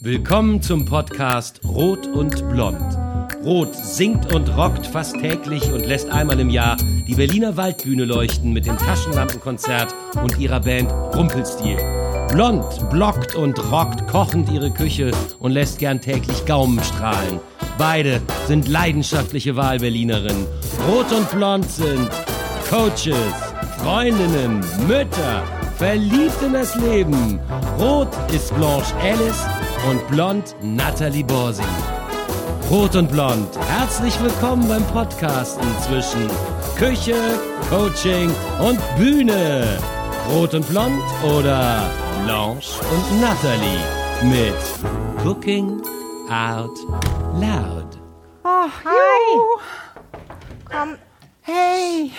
Willkommen zum Podcast Rot und Blond. Rot singt und rockt fast täglich und lässt einmal im Jahr die Berliner Waldbühne leuchten mit dem Taschenlampenkonzert und ihrer Band Rumpelstil. Blond blockt und rockt kochend ihre Küche und lässt gern täglich Gaumen strahlen. Beide sind leidenschaftliche Wahlberlinerinnen. Rot und Blond sind Coaches, Freundinnen, Mütter, verliebt in das Leben. Rot ist Blanche Alice und blond Natalie Borsi. Rot und Blond, herzlich willkommen beim Podcasten zwischen Küche, Coaching und Bühne. Rot und Blond oder Blanche und Natalie mit Cooking Out Loud. Oh, hi. Komm. Hey.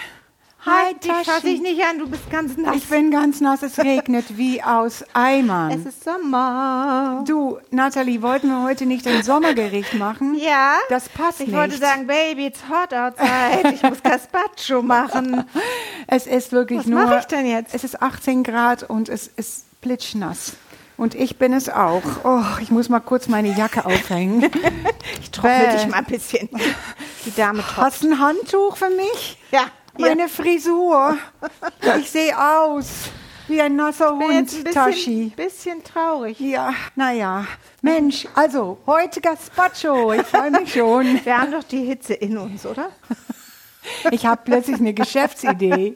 Hi, Dich Tashi. ich nicht an, du bist ganz nass. Ich bin ganz nass, es regnet wie aus Eimern. es ist Sommer. du, Natalie, wollten wir heute nicht ein Sommergericht machen? Ja? Das passt Ich nicht. wollte sagen, Baby, it's hot outside. Ich muss Gazpacho machen. Es ist wirklich Was nur. mache ich denn jetzt? Es ist 18 Grad und es ist plitschnass. Und ich bin es auch. Oh, ich muss mal kurz meine Jacke aufhängen. Ich trockne Bäh. dich mal ein bisschen. Die Dame tropft. Hast du ein Handtuch für mich? Ja. Meine Frisur. Ich sehe aus wie ein nasser jetzt ein Hund, bisschen, Tashi. bisschen traurig. Ja, naja. Mensch, also heute Gazpacho. Ich freue mich schon. Wir haben doch die Hitze in uns, oder? Ich habe plötzlich eine Geschäftsidee.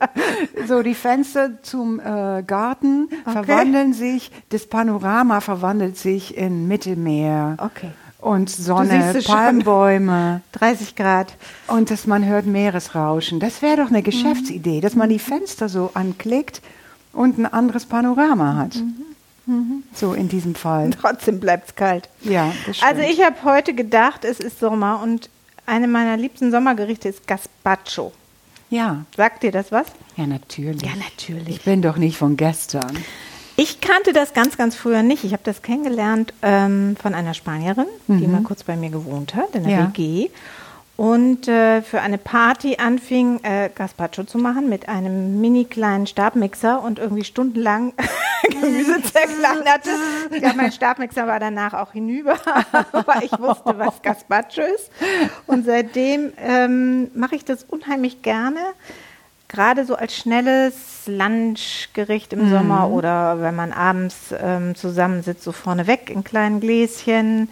So, die Fenster zum äh, Garten verwandeln sich, das Panorama verwandelt sich in Mittelmeer. Okay. Und Sonne. Palmbäume 30 Grad. und dass man hört Meeresrauschen. Das wäre doch eine Geschäftsidee, dass man die Fenster so anklickt und ein anderes Panorama hat. So in diesem Fall. Trotzdem bleibt es kalt. Ja, das stimmt. Also ich habe heute gedacht, es ist Sommer und eine meiner liebsten Sommergerichte ist Gazpacho. ja, Sagt dir das was? ja, natürlich. Ja, natürlich. Ich bin doch nicht von gestern. Ich kannte das ganz, ganz früher nicht. Ich habe das kennengelernt ähm, von einer Spanierin, die mal kurz bei mir gewohnt hat, in der Ja. WG. Und äh, für eine Party anfing, äh, Gazpacho zu machen mit einem mini kleinen Stabmixer und irgendwie stundenlang Gemüse zerkleinerte. Ja, mein Stabmixer war danach auch hinüber, aber ich wusste, was Gazpacho ist. Und seitdem ähm, mache ich das unheimlich gerne. Gerade so als schnelles Lunchgericht im Sommer oder wenn man abends ähm, zusammensitzt, so vorneweg in kleinen Gläschen.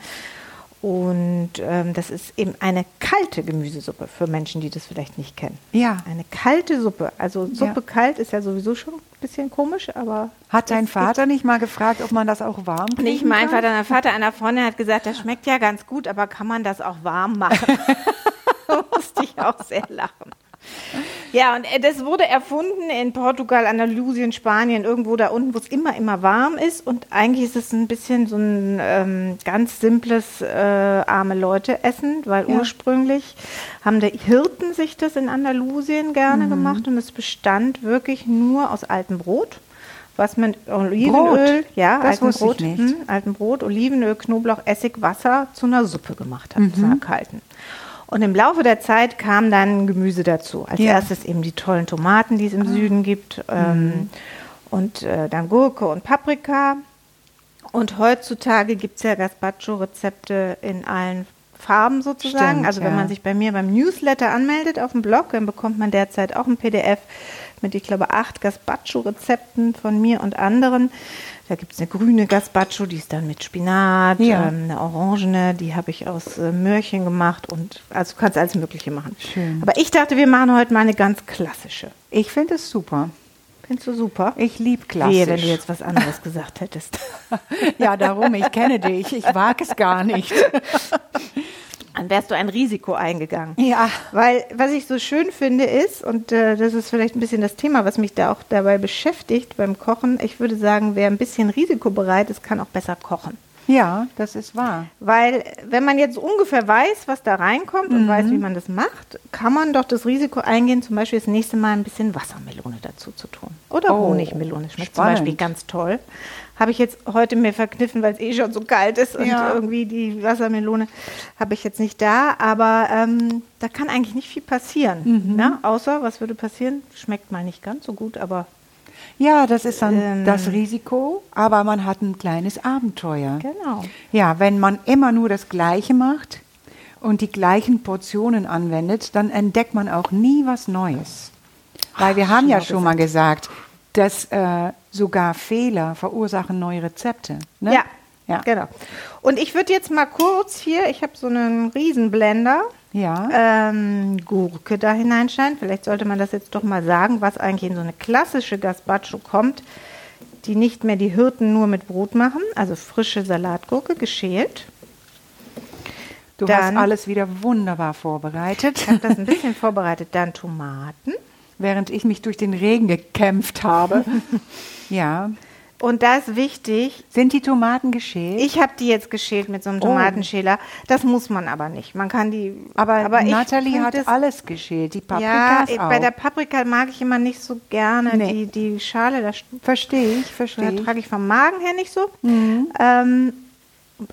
Und ähm, das ist eben eine kalte Gemüsesuppe für Menschen, die das vielleicht nicht kennen. Ja. Eine kalte Suppe. Also Suppe Ja. kalt ist ja sowieso schon ein bisschen komisch, aber. Hat dein Vater nicht mal gefragt, ob man das auch warm kriegen Nicht mein kann? Vater, der Vater einer Freundin hat gesagt, das schmeckt ja ganz gut, aber kann man das auch warm machen? da musste ich auch sehr lachen. Ja, und äh, das wurde erfunden in Portugal, Andalusien, Spanien, irgendwo da unten, wo es immer, immer warm ist. Und eigentlich ist es ein bisschen so ein ähm, ganz simples äh, arme Leute essen, weil Ja. ursprünglich haben die Hirten sich das in Andalusien gerne Mhm. gemacht und es bestand wirklich nur aus altem Brot. Was mit Olivenöl, Brot? ja, Das Brot, hm, Brot, Olivenöl, Knoblauch, Essig, Wasser zu einer Suppe gemacht hat, zu einer Mhm. kalten. Und im Laufe der Zeit kam dann Gemüse dazu. Als Ja. Mhm. erstes eben die tollen Tomaten, die es im Süden gibt. Ähm, Und äh, dann Gurke und Paprika. Und heutzutage gibt es ja Gazpacho-Rezepte in allen Farben sozusagen. Stimmt, also wenn ja. man sich bei mir beim Newsletter anmeldet auf dem Blog, dann bekommt man derzeit auch ein PDF mit, ich glaube, acht Gazpacho-Rezepten von mir und anderen. Da gibt es eine grüne Gazpacho, die ist dann mit Spinat, Ja. ähm, eine orangene, die habe ich aus äh, Möhrchen gemacht und also du kannst alles Mögliche machen. Schön. Aber ich dachte, wir machen heute mal eine ganz klassische. Ich finde es super. Findest du super? Ich liebe klassisch. Wehe, wenn du jetzt was anderes gesagt hättest. ja, darum, ich kenne dich. Ich wage es gar nicht. Dann wärst du ein Risiko eingegangen. Ja. Weil, was ich so schön finde, ist, und äh, das ist vielleicht ein bisschen das Thema, was mich da auch dabei beschäftigt beim Kochen, ich würde sagen, wer ein bisschen risikobereit ist, kann auch besser kochen. Ja, das ist wahr. Weil, wenn man jetzt ungefähr weiß, was da reinkommt und weiß, wie man das macht, kann man doch das Risiko eingehen, zum Beispiel das nächste Mal ein bisschen Wassermelone dazu zu tun. Oder Oh, Honigmelone. Schmeckt spannend. zum Beispiel ganz toll. Habe ich jetzt heute mir verkniffen, weil es eh schon so kalt ist und Ja. irgendwie die Wassermelone habe ich jetzt nicht da. Aber ähm, da kann eigentlich nicht viel passieren. Mhm. Ne? Außer, was würde passieren? Schmeckt mal nicht ganz so gut, aber Ja, das ist dann Ähm. das Risiko, aber man hat ein kleines Abenteuer. Genau. Ja, wenn man immer nur das Gleiche macht und die gleichen Portionen anwendet, dann entdeckt man auch nie was Neues. Weil wir haben ja schon mal gesagt, dass äh, sogar Fehler verursachen neue Rezepte. Ne? Ja, ja. genau. Und ich würde jetzt mal kurz hier, ich habe so einen Riesenblender, Ja. ähm, Gurke da hineinscheinen. Vielleicht sollte man das jetzt doch mal sagen, was eigentlich in so eine klassische Gazpacho kommt, die nicht mehr die Hirten nur mit Brot machen. Also frische Salatgurke, geschält. Du dann- hast alles wieder wunderbar vorbereitet, Ich habe das ein bisschen vorbereitet. Dann Tomaten. Während ich mich durch den Regen gekämpft habe. ja. Und da ist wichtig, Sind die Tomaten geschält? ich habe die jetzt geschält mit so einem Oh. Tomatenschäler. Das muss man aber nicht. Man kann die. aber, ich Natalie hat das- alles geschält. Die Ja, Paprikas auch. bei der Paprika mag ich immer nicht so gerne Nee. die, die Schale. Das verstehe ich, Da verstehe ich. trage ich vom Magen her nicht so. Mhm. Ähm,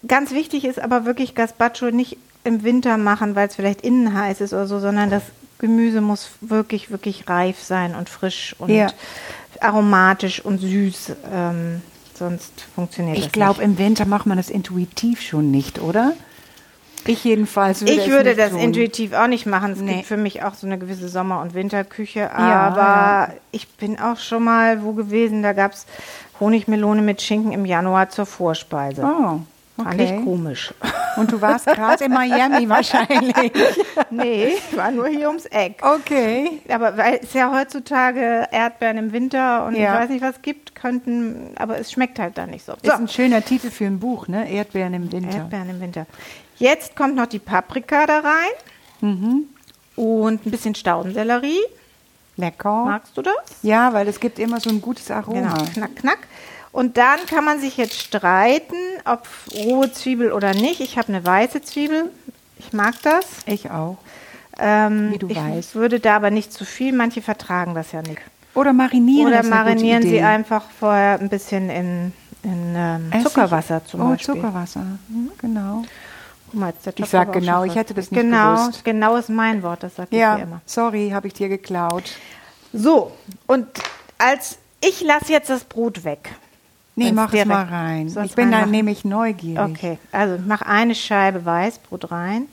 ganz wichtig ist aber wirklich Gazpacho nicht im Winter machen, weil es vielleicht innen heiß ist oder so, sondern das Gemüse muss wirklich, wirklich reif sein und frisch und Ja. aromatisch und süß. Ähm, sonst funktioniert Ich das glaube, nicht. im Winter macht man das intuitiv schon nicht, oder? Ich jedenfalls würde Ich würde das tun. intuitiv auch nicht machen. Es Nee. gibt für mich auch so eine gewisse Sommer- und Winterküche. Ja, Aber ja. ich bin auch schon mal wo gewesen, da gab es Honigmelone mit Schinken im Januar zur Vorspeise. Oh, Fand ich okay. komisch. Und du warst gerade in Miami wahrscheinlich. nee, ich war nur hier ums Eck. Okay. Aber weil es ja heutzutage Erdbeeren im Winter und Ja. ich weiß nicht was gibt, könnten, aber es schmeckt halt da nicht so. Ist ein schöner Titel für ein Buch, ne? Erdbeeren im Winter. Erdbeeren im Winter. Jetzt kommt noch die Paprika da rein Mhm. und ein bisschen Staudensellerie. Lecker. Magst du das? Ja, weil es gibt immer so ein gutes Aroma. Genau, knack, knack. Und dann kann man sich jetzt streiten, ob rohe Zwiebel oder nicht. Ich habe eine weiße Zwiebel. Ich mag das. Ich auch. Ähm, Wie du ich weißt. würde da aber nicht zu viel. Manche vertragen das ja nicht. Oder marinieren. Oder marinieren sie einfach vorher ein bisschen in, in ähm? Zuckerwasser zum oh, Beispiel. Zuckerwasser. Mhm, Genau. Guck mal, Ich sag genau, ich hätte das nicht genau, gewusst. Genau ist mein Wort, das sagt ich Ja, dir immer. sorry, habe ich dir geklaut. So, und als ich lasse jetzt das Brot weg. Nee, mach es direkt- mal rein. Ich bin da reinmachen? nämlich neugierig. Okay, also ich mache eine Scheibe Weißbrot rein.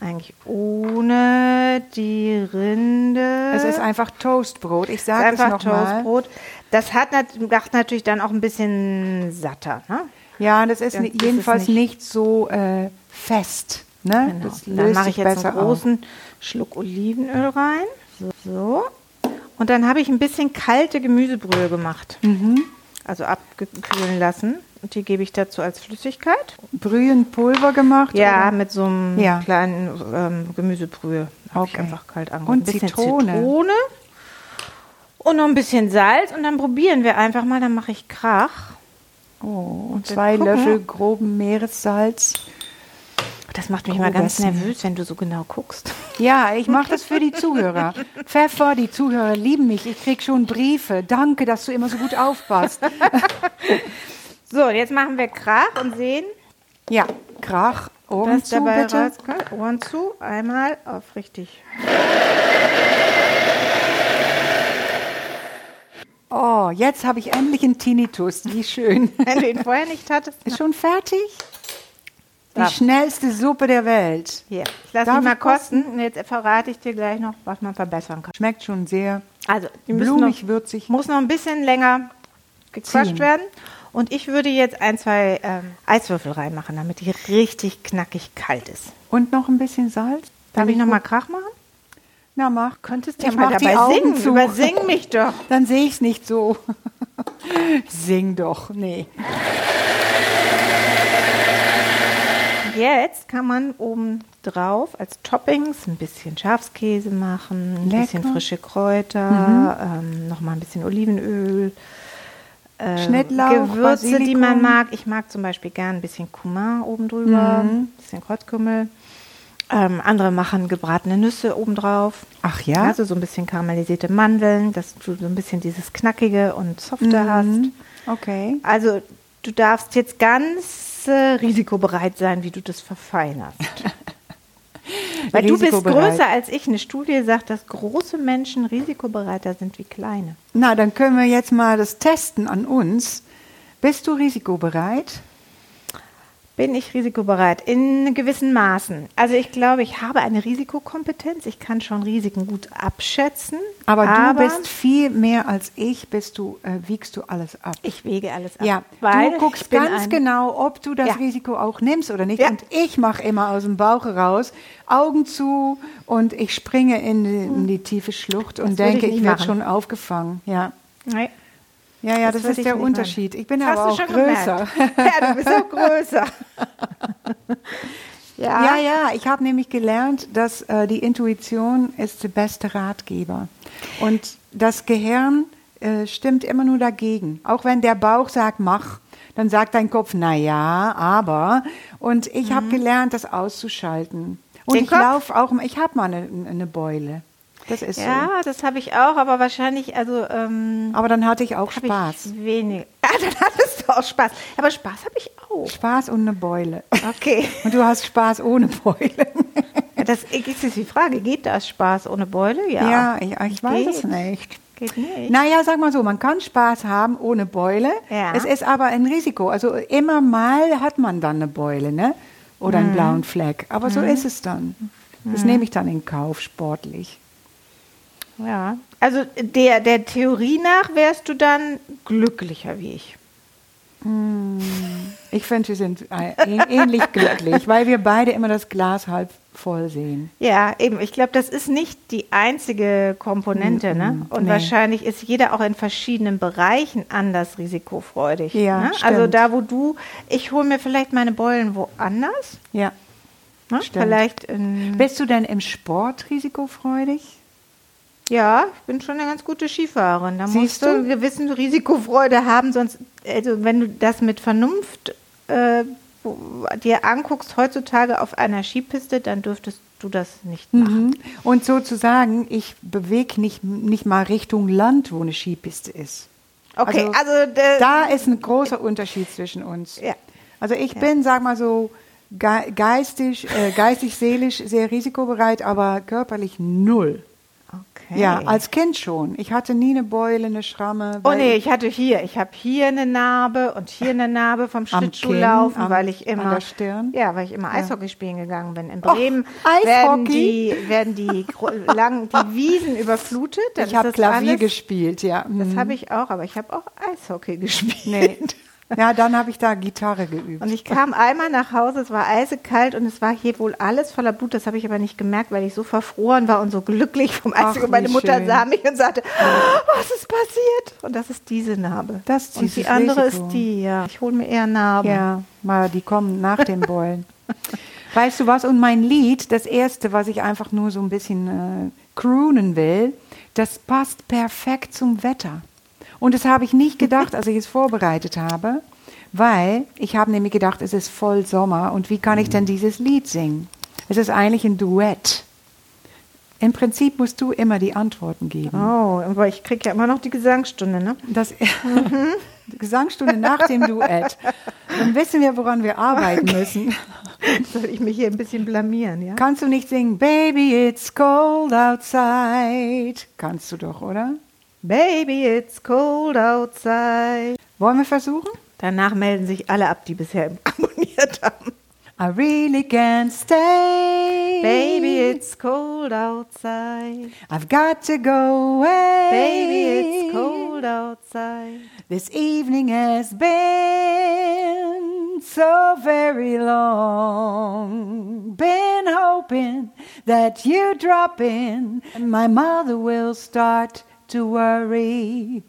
Eigentlich ohne die Rinde. Es ist einfach Toastbrot. Ich Es sage es einfach nochmal. Toastbrot. Das hat macht natürlich dann auch ein bisschen satter. Ne? Ja, das ist Dann ni- ist es jedenfalls nicht- nicht, so äh, fest. Ne? Genau. Das Dann löst mache ich jetzt einen großen Schluck Olivenöl rein. So. Und dann habe ich ein bisschen kalte Gemüsebrühe gemacht. Mhm. Also abkühlen lassen. Und die gebe ich dazu als Flüssigkeit. Brühenpulver gemacht? Ja, oder? mit so einem Ja. kleinen ähm, Gemüsebrühe. Hab ich Okay. einfach kalt angebracht. Und ein bisschen Zitrone. Zitrone. Und noch ein bisschen Salz. Und dann probieren wir einfach mal. Dann mache ich Krach. Oh, und zwei gucken. Löffel groben Meeressalz. Das macht mich immer ganz nervös, wenn du so genau guckst. Ja, ich mache das für die Zuhörer. Pfeffer, die Zuhörer lieben mich. Ich krieg schon Briefe. Danke, dass du immer so gut aufpasst. So, jetzt machen wir Krach und sehen, Ja, Krach, Ohren was zu dabei bitte. rauskommt. Ohren zu. Einmal auf richtig. Oh, jetzt habe ich endlich einen Tinnitus. Wie schön. Wenn du ihn vorher nicht hattest. Ist schon fertig? Die Ja. schnellste Suppe der Welt. Hier, ich lasse Darf ihn mal kosten? kosten. Und jetzt verrate ich dir gleich noch, was man verbessern kann. Schmeckt schon sehr Also, blumig, noch, würzig. muss noch ein bisschen länger Ziehen. werden. Und ich würde jetzt ein, zwei ähm, Eiswürfel reinmachen, damit die richtig knackig kalt ist. Und noch ein bisschen Salz. Darf ich Will noch mal Krach machen? Na, mach. Könntest Ich ja mal dabei singen. zu. Übersing mich doch. Dann sehe ich es nicht so. Sing doch. Nee. Jetzt kann man oben drauf als Toppings ein bisschen Schafskäse machen, ein Lecker. bisschen frische Kräuter, ähm, noch mal ein bisschen Olivenöl. äh, Schnittlauch, Gewürze, die Basilikum. man mag. Ich mag zum Beispiel gern ein bisschen Cumin oben drüber, ein bisschen Kreuzkümmel. Ähm, andere machen gebratene Nüsse obendrauf. Ach ja? Also so ein bisschen karamellisierte Mandeln, dass du so ein bisschen dieses Knackige und Softe hast. Okay. Also du darfst jetzt ganz äh, risikobereit sein, wie du das verfeinerst. Weil du bist größer als ich. Eine Studie sagt, dass große Menschen risikobereiter sind wie kleine. Na, dann können wir jetzt mal das testen an uns. Bist du risikobereit? Bin ich risikobereit? In gewissen Maßen. Also ich glaube, ich habe eine Risikokompetenz. Ich kann schon Risiken gut abschätzen. Aber, du bist viel mehr als ich, bist du, äh, wiegst du alles ab. Ich wege alles ab. Ja, weil du guckst ganz genau, ob du das Ja. Risiko auch nimmst oder nicht. Ja. Und ich mache immer aus dem Bauch heraus, Augen zu und ich springe in die, in die tiefe Schlucht und Das würde denke, ich ich, werde schon aufgefangen. Ja, Nee, ja, ja das das, ist der Unterschied. Ich bin Hast aber auch größer. gemerkt. Ja, du bist auch größer. ja. Ja, ja, ich habe nämlich gelernt, dass äh, die Intuition ist der beste Ratgeber. Und das Gehirn äh, stimmt immer nur dagegen. Auch wenn der Bauch sagt, mach, dann sagt dein Kopf, na ja, aber. Und ich habe gelernt, das auszuschalten. Und Mhm. Den ich laufe auch, ich habe mal eine, eine Beule. Das ist Ja, das habe ich auch, aber wahrscheinlich, also ähm, so. Aber dann hatte ich auch Spaß. ich wenig. Ja, dann hattest du auch Spaß. Aber Spaß habe ich auch. Spaß und eine Beule. Okay. Und du hast Spaß ohne Beule. Das ist jetzt die Frage, geht das Spaß ohne Beule? Ja. Ja, ich, ich weiß es Geht. nicht. Geht nicht. Naja, sag mal so, man kann Spaß haben ohne Beule. Ja. Es ist aber ein Risiko. Also immer mal hat man dann eine Beule, ne? Oder Mhm. einen blauen Fleck. Aber so ist es dann. Das nehme ich dann in Kauf, sportlich. Ja. Also der, der Theorie nach wärst du dann glücklicher wie ich. Ich finde, wir sind äh, ähn- ähnlich glücklich, weil wir beide immer das Glas halb voll sehen. Ja, eben. Ich glaube, das ist nicht die einzige Komponente. Ne? Und nee. wahrscheinlich ist jeder auch in verschiedenen Bereichen anders risikofreudig. Ja, ne? Also da, wo du, ich hole mir vielleicht meine Beulen woanders. Ja. Ne? Stimmt. Vielleicht Bist du denn im Sport risikofreudig? Ja, ich bin schon eine ganz gute Skifahrerin. Da musst Siehst du du? eine gewisse Risikofreude haben, sonst, also wenn du das mit Vernunft äh, dir anguckst heutzutage auf einer Skipiste, dann dürftest du das nicht machen. Mhm. Und sozusagen, ich bewege nicht, nicht mal Richtung Land, wo eine Skipiste ist. Okay, Also, also, äh, Da ist ein großer Unterschied zwischen uns. Ja. Also ich bin, sag mal so, ge geistig, äh, geistig, seelisch sehr risikobereit, aber körperlich null. Okay. Ja, als Kind schon. Ich hatte nie eine Beule, eine Schramme. Oh nee, ich hatte hier, ich habe hier eine Narbe und hier eine Narbe vom Schlittschuhlaufen, Kinn, am- weil ich an immer der Stirn? ja, weil ich immer Eishockey spielen gegangen bin. In Och, Bremen werden Eishockey? die werden die lang die Wiesen überflutet. dann ich habe Klavier alles- gespielt, ja. Das Mhm. habe ich auch, aber ich habe auch Eishockey gespielt. Nee. Ja, dann habe ich da Gitarre geübt. Und ich kam einmal nach Hause, es war eisekalt und es war hier wohl alles voller Blut. Das habe ich aber nicht gemerkt, weil ich so verfroren war und so glücklich vom Eishockey. Und meine Mutter schön. sah mich und sagte, "Oh, was ist passiert? Und das ist diese Narbe. Das ist und die andere Risiko. ist die, ja. Ich hole mir eher Narben. Ja, mal, die kommen nach dem Beulen. weißt du was? Und mein Lied, das erste, was ich einfach nur so ein bisschen äh, croonen will, das passt perfekt zum Wetter. Und das habe ich nicht gedacht, als ich es vorbereitet habe, weil ich habe nämlich gedacht, es ist voll Sommer und wie kann ich denn dieses Lied singen? Es ist eigentlich ein Duett. Im Prinzip musst du immer die Antworten geben. Oh, aber ich kriege ja immer noch die Gesangsstunde, ne? Das die Gesangsstunde nach dem Duett. Dann wissen wir, woran wir arbeiten müssen. Soll ich mich hier ein bisschen blamieren, ja? Kannst du nicht singen, Baby, it's cold outside? Kannst du doch, oder? Baby, it's cold outside. Wollen wir versuchen? Danach melden sich alle ab, die bisher abonniert haben. I really can't stay. Baby, it's cold outside. I've got to go away. Baby, it's cold outside. This evening has been so very long. Been hoping that you drop in, and my mother will start to worry.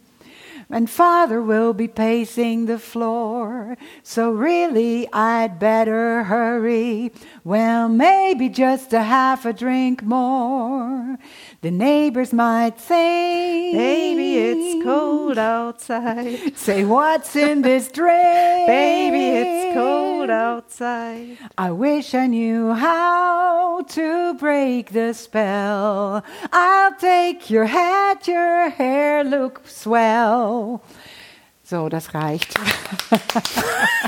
And father will be pacing the floor. So really, I'd better hurry. Well, maybe just a half a drink more. The neighbors might say, Baby, it's cold outside. Say, what's in this drink? Baby, it's cold outside. I wish I knew how to break the spell. I'll take your hat, your hair look swell. So, das reicht.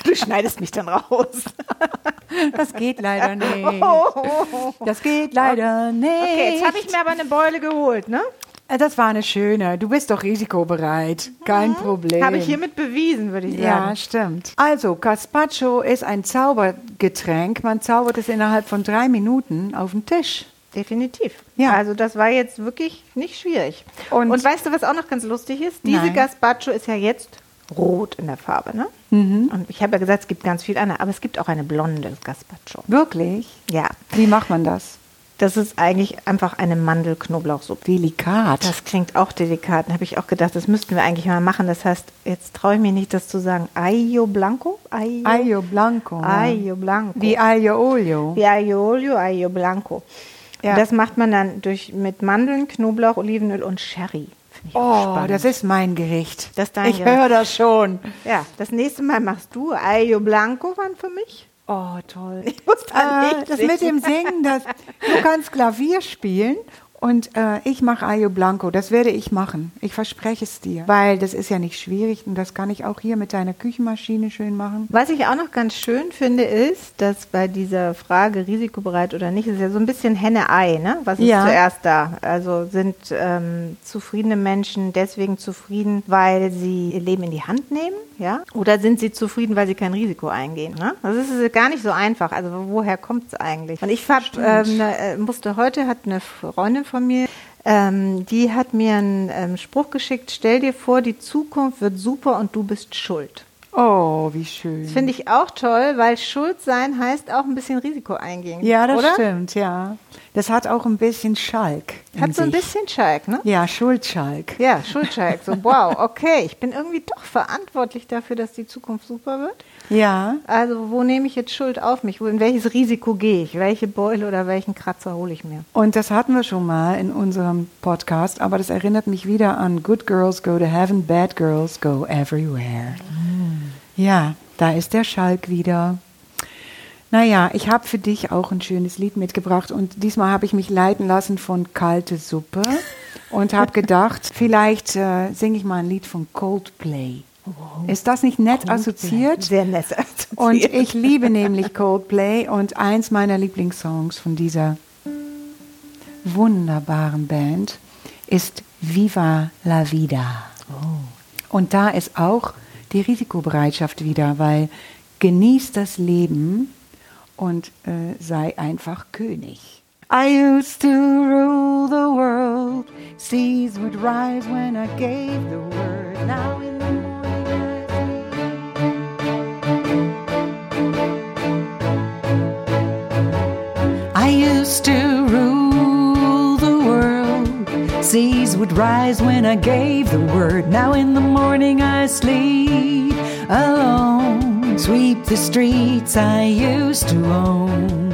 Du schneidest mich dann raus. Das geht leider nicht. Das geht leider nicht. Okay, jetzt habe ich mir aber eine Beule geholt, ne? Äh, Das war eine schöne. Du bist doch risikobereit. Kein Problem. Habe ich hiermit bewiesen, würde ich sagen. Ja, stimmt. Also, Gazpacho ist ein Zaubergetränk. Man zaubert es innerhalb von drei Minuten auf den Tisch. Definitiv. Ja. Also das war jetzt wirklich nicht schwierig. Und, Und- weißt du, was auch noch ganz lustig ist? Diese Nein. Gazpacho ist ja jetzt rot in der Farbe, ne? Mhm. Und ich habe ja gesagt, es gibt ganz viel andere, aber es gibt auch eine blonde Gazpacho. Wirklich? Ja. Wie macht man das? Das ist eigentlich einfach eine Mandel-Knoblauchsuppe. Delikat. Das klingt auch delikat. Da habe ich auch gedacht, das müssten wir eigentlich mal machen. Das heißt, jetzt traue ich mir nicht, das zu sagen. Aglio Blanco? Aglio, Aglio Blanco. Aglio Blanco. Wie Aglio Olio. Wie Aglio Olio, Aglio Blanco. Ja. Das macht man dann durch, mit Mandeln, Knoblauch, Olivenöl und Sherry. Oh, spannend. das ist mein Gericht. Das dein ich höre das schon. ja, das nächste Mal machst du Aglio Blanco dann für mich. Oh, toll. Ich muss dann Äh, nicht das singen. mit dem Singen, das, du kannst Klavier spielen und äh, ich mache Ayo Blanco. Das werde ich machen. Ich verspreche es dir. Weil das ist ja nicht schwierig und das kann ich auch hier mit deiner Küchenmaschine schön machen. Was ich auch noch ganz schön finde, ist, dass bei dieser Frage risikobereit oder nicht, ist ja so ein bisschen Henne-Ei, ne? Was ist Ja. zuerst da? Also sind ähm, zufriedene Menschen deswegen zufrieden, weil sie ihr Leben in die Hand nehmen, ja? Oder sind sie zufrieden, weil sie kein Risiko eingehen? Ne? Das ist gar nicht so einfach. Also woher kommt es eigentlich? Und ich hab, ähm, ne, äh, musste heute, hat eine Freundin von mir, ähm, die hat mir einen ähm, Spruch geschickt, stell dir vor, die Zukunft wird super und du bist schuld. Oh, wie schön. Das finde ich auch toll, weil Schuld sein heißt auch ein bisschen Risiko eingehen. ja, das oder? stimmt, ja. Das hat auch ein bisschen Schalk. Hat so ein sich. bisschen Schalk, ne? Ja, Schuldschalk. Ja, Schuldschalk. So, wow, okay, ich bin irgendwie doch verantwortlich dafür, dass die Zukunft super wird. Ja. Also, wo nehme ich jetzt Schuld auf mich? In welches Risiko gehe ich? Welche Beule oder welchen Kratzer hole ich mir? Und das hatten wir schon mal in unserem Podcast, aber das erinnert mich wieder an Good Girls Go to Heaven, Bad Girls Go Everywhere. Ja, da ist der Schalk wieder. Naja, ich habe für dich auch ein schönes Lied mitgebracht und diesmal habe ich mich leiten lassen von Kalte Suppe und habe gedacht, vielleicht äh, singe ich mal ein Lied von Coldplay. Ist das nicht nett assoziiert? Sehr nett. Und ich liebe nämlich Coldplay und eins meiner Lieblingssongs von dieser wunderbaren Band ist Viva la Vida. Und da ist auch die Risikobereitschaft wieder, weil genieß das Leben und äh, sei einfach König. I used to rule the world. Seas would rise when I gave the word. Now in to rule the world. Seas would rise when I gave the word. Now in the morning I sleep alone. Sweep the streets I used to own.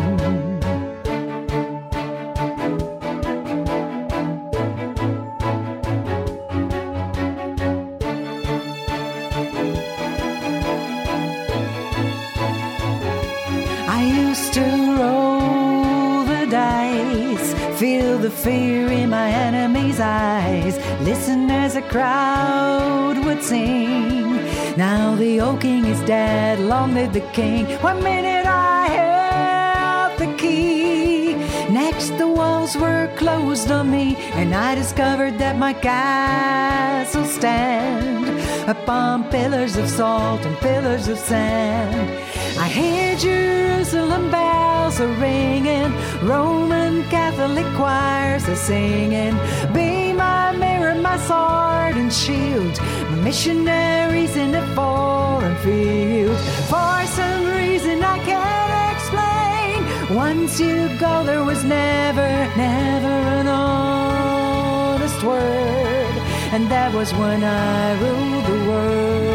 The old king is dead, long live the king. One minute I held the key, next the walls were closed on me, and I discovered that my castle stand upon pillars of salt and pillars of sand. I hear Jerusalem bells are ringing, Roman Catholic choirs are singing. Be my mirror, my sword and shield, missionaries in a foreign field. For some reason I can't explain, once you go, there was never, never an honest word, and that was when I ruled the world.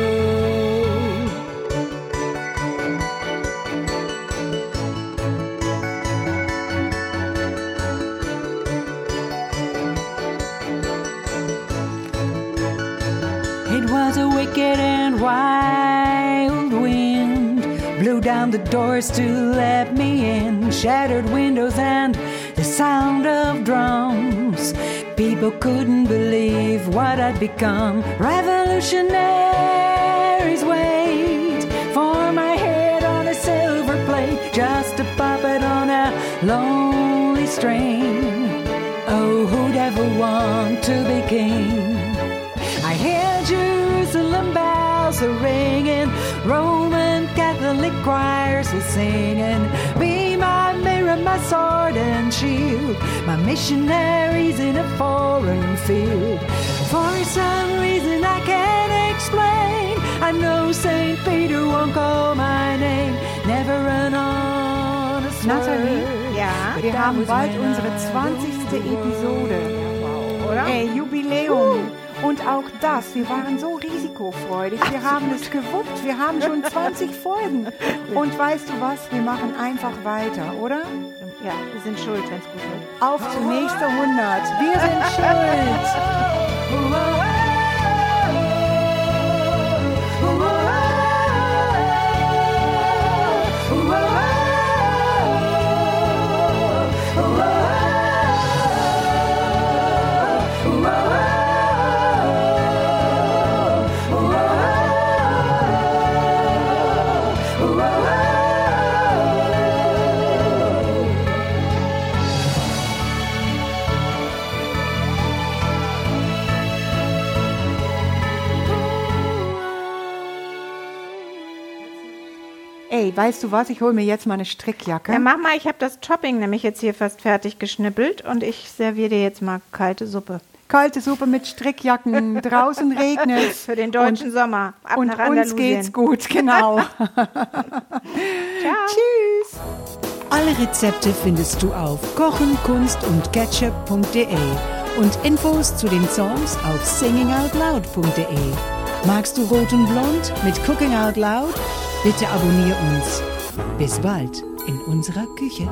threw down the doors to let me in, shattered windows and the sound of drums. People couldn't believe what I'd become. Revolutionaries wait for my head on a silver plate, just a puppet on a lonely string. Oh, who'd ever want to be king? I hear Jerusalem bells are ringing, Roman. Catholic choirs are singing. Be my mirror, my sword and shield, my missionaries in a foreign field. For some reason I can't explain, I know St. Peter won't call my name. Never run on a Natalie, Ja. wir haben bald unsere 20. Episode. Oder? Ey, Jubiläum. Und auch das, wir waren so risikofreudig. Wir haben es gewuppt. Wir haben schon 20 Folgen. Und weißt du was? Wir machen einfach weiter, oder? Ja, wir sind schuld, wenn es gut wird. Auf zum nächsten 100. Wir sind schuld. Ey, weißt du was? Ich hole mir jetzt mal eine Strickjacke. Ja, mach mal, ich habe das Topping nämlich jetzt hier fast fertig geschnippelt und ich serviere dir jetzt mal kalte Suppe. Kalte Suppe mit Strickjacken. Draußen regnet es. Für den deutschen Sommer. Ab Und nach uns geht's gut, genau. Tschüss. Alle Rezepte findest du auf kochen, kunst und ketchup.de und Infos zu den Songs auf singingoutloud.de. Magst du Rot und Blond mit Cooking Out Loud? Bitte abonnier uns. Bis bald in unserer Küche.